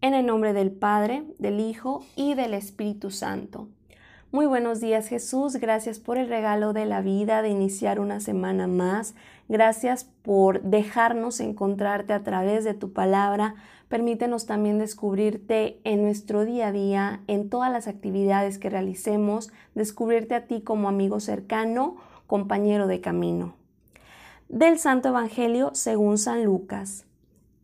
En el nombre del Padre, del Hijo y del Espíritu Santo. Muy buenos días Jesús, gracias por el regalo de la vida, de iniciar una semana más. Gracias por dejarnos encontrarte a través de tu palabra. Permítenos también descubrirte en nuestro día a día, en todas las actividades que realicemos, descubrirte a ti como amigo cercano, compañero de camino. Del Santo Evangelio según San Lucas.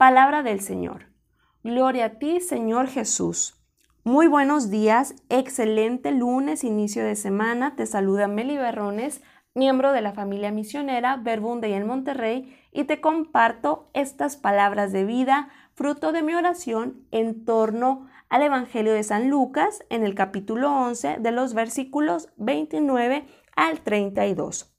Palabra del Señor. Gloria a ti, Señor Jesús. Muy buenos días, excelente lunes, inicio de semana. Te saluda Meli Berrones, miembro de la familia misionera Verbunde en Monterrey, y te comparto estas palabras de vida, fruto de mi oración en torno al Evangelio de San Lucas en el capítulo 11 de los versículos 29 al 32.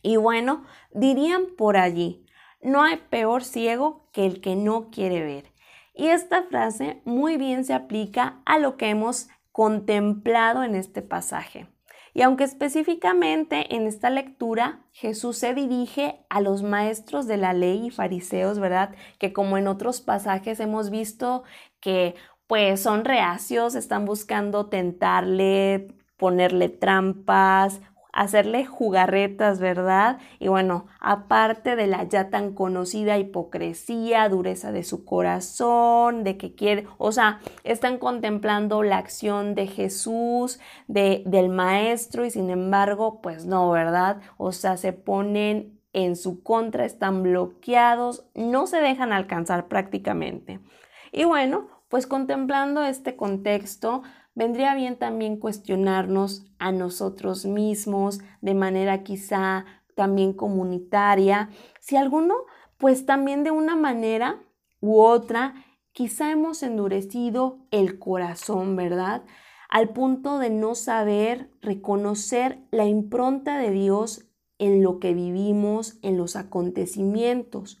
Y bueno, dirían por allí, no hay peor ciego que el que no quiere ver. Y esta frase muy bien se aplica a lo que hemos contemplado en este pasaje. Y aunque específicamente en esta lectura Jesús se dirige a los maestros de la ley y fariseos, ¿verdad? Que como en otros pasajes hemos visto que pues son reacios, están buscando tentarle, ponerle trampas, hacerle jugarretas, ¿verdad? Y bueno, aparte de la ya tan conocida hipocresía, dureza de su corazón, de que quiere, o sea, están contemplando la acción de Jesús, de, del Maestro, y sin embargo, pues no, ¿verdad? O sea, se ponen en su contra, están bloqueados, no se dejan alcanzar prácticamente. Y bueno, pues contemplando este contexto, vendría bien también cuestionarnos a nosotros mismos de manera quizá también comunitaria, si alguno, pues también de una manera u otra, quizá hemos endurecido el corazón, ¿verdad? Al punto de no saber reconocer la impronta de Dios en lo que vivimos, en los acontecimientos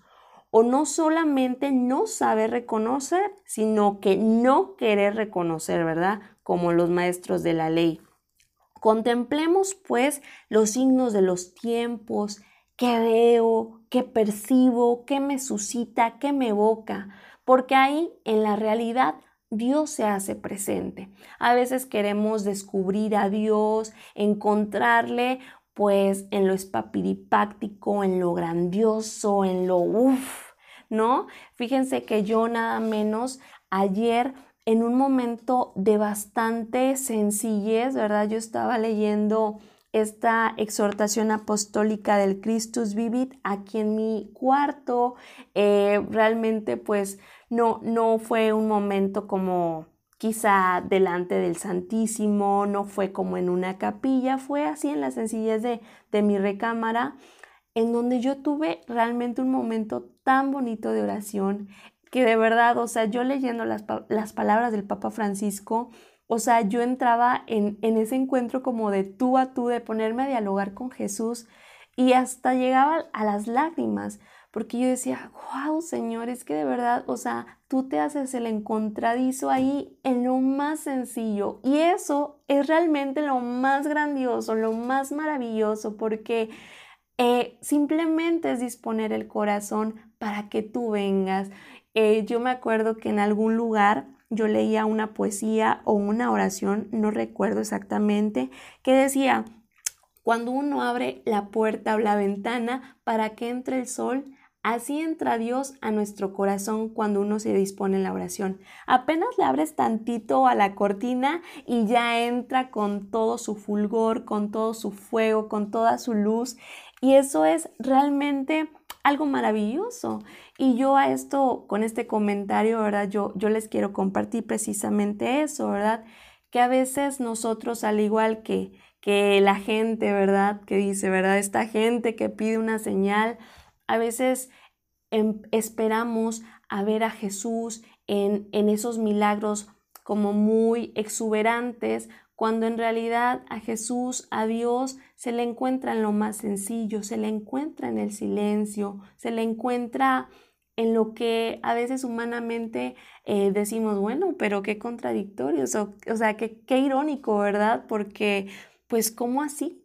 o no solamente no saber reconocer, sino que no querer reconocer, ¿verdad? Como los maestros de la ley. Contemplemos pues los signos de los tiempos, qué veo, qué percibo, qué me suscita, qué me evoca, porque ahí en la realidad Dios se hace presente. A veces queremos descubrir a Dios, encontrarle pues en lo espapiripáctico, en lo grandioso, en lo uff, ¿no? Fíjense que yo nada menos ayer en un momento de bastante sencillez, ¿verdad? Yo estaba leyendo esta exhortación apostólica del Christus Vivit aquí en mi cuarto. Eh, realmente pues no, no fue un momento como quizá delante del Santísimo, no fue como en una capilla, fue así en la sencillez de, de mi recámara en donde yo tuve realmente un momento tan bonito de oración que de verdad, o sea, yo leyendo las, palabras del Papa Francisco, o sea, yo entraba en, en, ese encuentro como de tú a tú, de ponerme a dialogar con Jesús y hasta llegaba a las lágrimas, porque yo decía, wow, Señor, es que de verdad, o sea, tú te haces el encontradizo ahí en lo más sencillo y eso es realmente lo más grandioso, lo más maravilloso, porque eh, simplemente es disponer el corazón para que tú vengas. Eh, yo me acuerdo que en algún lugar yo leía una poesía o una oración, no recuerdo exactamente, que decía, cuando uno abre la puerta o la ventana para que entre el sol, Así entra Dios a nuestro corazón cuando uno se dispone en la oración. Apenas le abres tantito a la cortina y ya entra con todo su fulgor, con todo su fuego, con toda su luz. Y eso es realmente algo maravilloso. Y yo a esto, con este comentario, ¿verdad? Yo, yo les quiero compartir precisamente eso, ¿verdad? Que a veces nosotros, al igual que, que la gente, ¿verdad? Que dice, ¿verdad? Esta gente que pide una señal, a veces em, esperamos a ver a Jesús en, en esos milagros como muy exuberantes, cuando en realidad a Jesús, a Dios, se le encuentra en lo más sencillo, se le encuentra en el silencio, se le encuentra en lo que a veces humanamente eh, decimos, bueno, pero qué contradictorios, o, o sea, qué, qué irónico, ¿verdad? Porque, pues, ¿cómo así?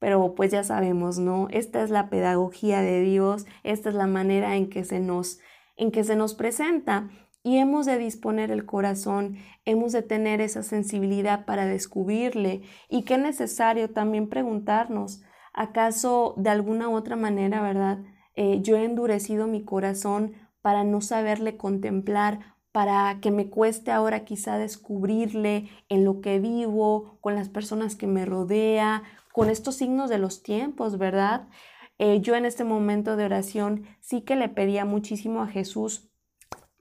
Pero pues ya sabemos, ¿no? Esta es la pedagogía de Dios, esta es la manera en que se nos, en que se nos presenta y hemos de disponer el corazón, hemos de tener esa sensibilidad para descubrirle y qué necesario también preguntarnos, ¿acaso de alguna otra manera, verdad? Eh, yo he endurecido mi corazón para no saberle contemplar, para que me cueste ahora quizá descubrirle en lo que vivo, con las personas que me rodea, con estos signos de los tiempos, ¿verdad? Eh, yo en este momento de oración sí que le pedía muchísimo a Jesús,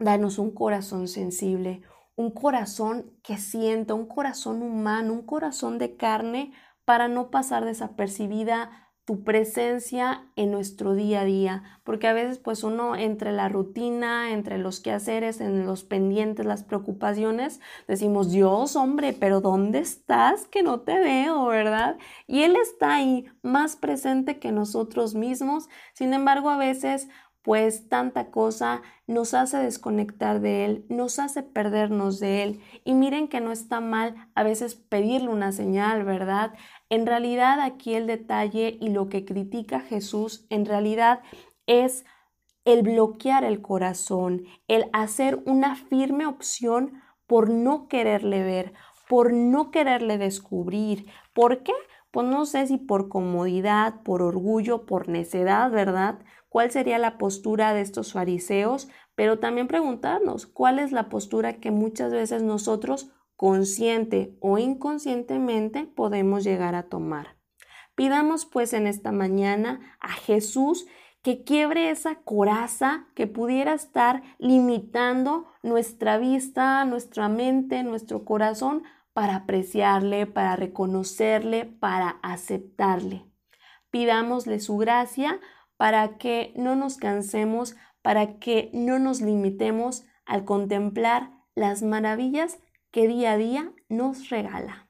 danos un corazón sensible, un corazón que sienta, un corazón humano, un corazón de carne para no pasar desapercibida tu presencia en nuestro día a día, porque a veces pues uno entre la rutina, entre los quehaceres, en los pendientes, las preocupaciones, decimos, Dios, hombre, pero ¿dónde estás que no te veo, verdad? Y Él está ahí, más presente que nosotros mismos, sin embargo a veces pues tanta cosa nos hace desconectar de Él, nos hace perdernos de Él. Y miren que no está mal a veces pedirle una señal, ¿verdad? En realidad aquí el detalle y lo que critica Jesús en realidad es el bloquear el corazón, el hacer una firme opción por no quererle ver, por no quererle descubrir. ¿Por qué? Pues no sé si por comodidad, por orgullo, por necedad, ¿verdad? cuál sería la postura de estos fariseos, pero también preguntarnos cuál es la postura que muchas veces nosotros consciente o inconscientemente podemos llegar a tomar. Pidamos pues en esta mañana a Jesús que quiebre esa coraza que pudiera estar limitando nuestra vista, nuestra mente, nuestro corazón para apreciarle, para reconocerle, para aceptarle. Pidámosle su gracia para que no nos cansemos, para que no nos limitemos al contemplar las maravillas que día a día nos regala.